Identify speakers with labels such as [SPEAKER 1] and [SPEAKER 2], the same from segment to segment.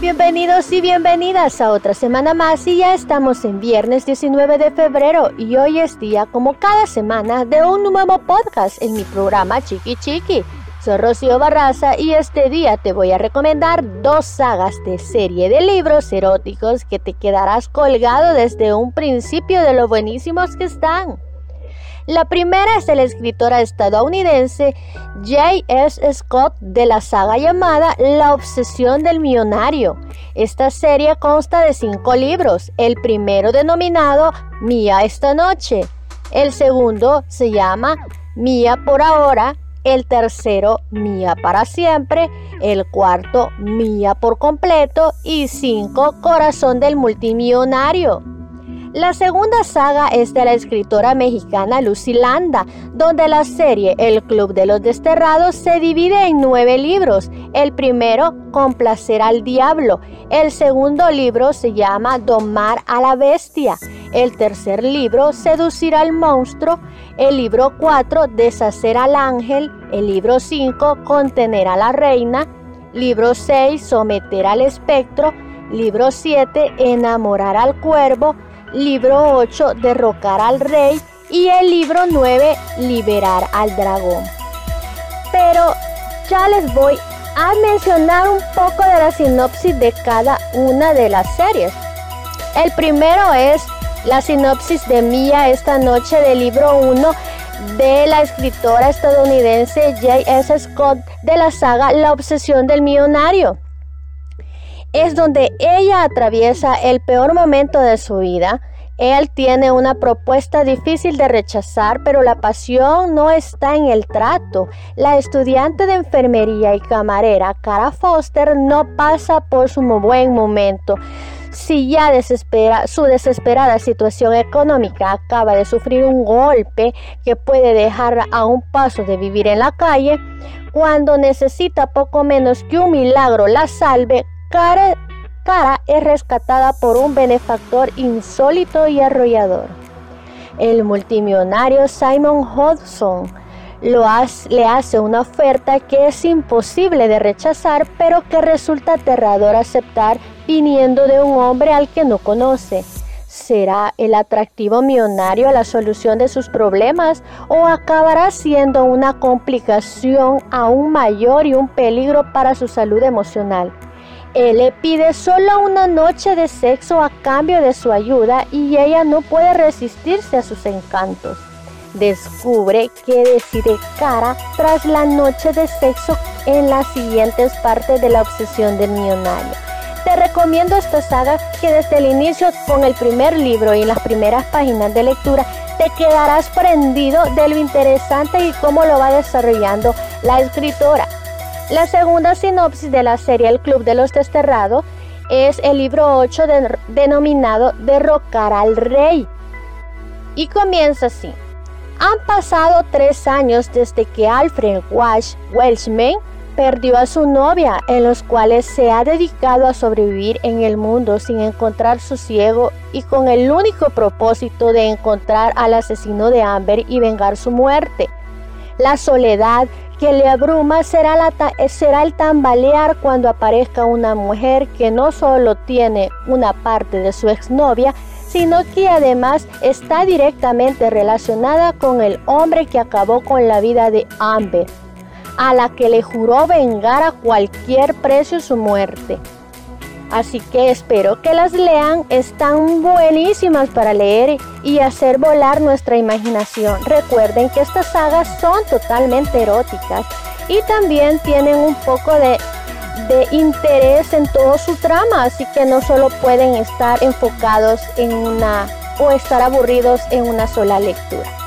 [SPEAKER 1] Bienvenidos y bienvenidas a otra semana más y ya estamos en viernes 19 de febrero y hoy es día como cada semana de un nuevo podcast en mi programa Chiqui Chiqui. Soy Rocío Barraza y este día te voy a recomendar dos sagas de serie de libros eróticos que te quedarás colgado desde un principio de lo buenísimos que están. La primera es de la escritora estadounidense J.S. Scott de la saga llamada La obsesión del millonario. Esta serie consta de cinco libros, el primero denominado Mía esta noche, el segundo se llama Mía por ahora, el tercero Mía para siempre, el cuarto Mía por completo y cinco Corazón del multimillonario. La segunda saga es de la escritora mexicana Lucy Landa, donde la serie El Club de los Desterrados se divide en nueve libros. El primero, Complacer al Diablo. El segundo libro se llama Domar a la Bestia. El tercer libro, Seducir al Monstruo. El libro 4, Deshacer al Ángel. El libro 5, Contener a la Reina. Libro 6, Someter al Espectro. Libro 7, Enamorar al Cuervo libro 8, Derrocar al Rey y el libro 9, Liberar al Dragón. Pero ya les voy a mencionar un poco de la sinopsis de cada una de las series. El primero es la sinopsis de Mía esta noche del libro 1 de la escritora estadounidense J.S. Scott de la saga La obsesión del millonario es donde ella atraviesa el peor momento de su vida. Él tiene una propuesta difícil de rechazar, pero la pasión no está en el trato. La estudiante de enfermería y camarera, Cara Foster, no pasa por su buen momento. Si ya desespera, su desesperada situación económica acaba de sufrir un golpe que puede dejar a un paso de vivir en la calle, cuando necesita poco menos que un milagro la salve, Cara, es rescatada por un benefactor insólito y arrollador. El multimillonario Simon Hodgson le hace una oferta que es imposible de rechazar, pero que resulta aterrador aceptar viniendo de un hombre al que no conoce. ¿Será el atractivo millonario la solución de sus problemas o acabará siendo una complicación aún mayor y un peligro para su salud emocional? Él le pide solo una noche de sexo a cambio de su ayuda y ella no puede resistirse a sus encantos. Descubre que decide cara tras la noche de sexo en las siguientes partes de la obsesión del millonario. Te recomiendo esta saga que desde el inicio con el primer libro y las primeras páginas de lectura te quedarás prendido de lo interesante y cómo lo va desarrollando la escritora. La segunda sinopsis de la serie El Club de los Desterrados es el libro 8 denominado Derrocar al Rey. Y comienza así. Han pasado tres años desde que Alfred Wash Welshman perdió a su novia, en los cuales se ha dedicado a sobrevivir en el mundo sin encontrar su ciego y con el único propósito de encontrar al asesino de Amber y vengar su muerte. La soledad que le abruma será, el tambalear cuando aparezca una mujer que no solo tiene una parte de su exnovia, sino que además está directamente relacionada con el hombre que acabó con la vida de Amber, a la que le juró vengar a cualquier precio su muerte. Así que espero que las lean, están buenísimas para leer y hacer volar nuestra imaginación. Recuerden que estas sagas son totalmente eróticas y también tienen un poco de, de interés en todo su trama, así que no solo pueden estar enfocados en una o estar aburridos en una sola lectura.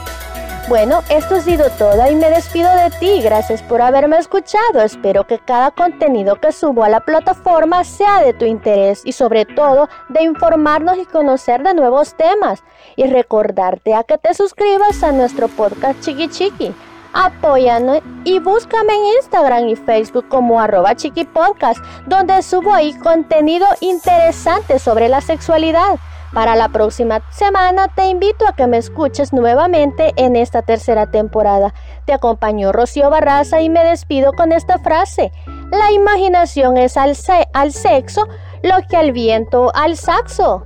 [SPEAKER 1] Bueno, esto ha sido todo y me despido de ti. Gracias por haberme escuchado. Espero que cada contenido que subo a la plataforma sea de tu interés y sobre todo de informarnos y conocer de nuevos temas. Y recordarte a que te suscribas a nuestro podcast Chiqui Chiqui. Apóyanos y búscame en Instagram y Facebook como arroba chiqui podcast, donde subo ahí contenido interesante sobre la sexualidad. Para la próxima semana te invito a que me escuches nuevamente en esta tercera temporada. Te acompañó Rocío Barraza y me despido con esta frase. La imaginación es al, al sexo lo que al viento al saxo.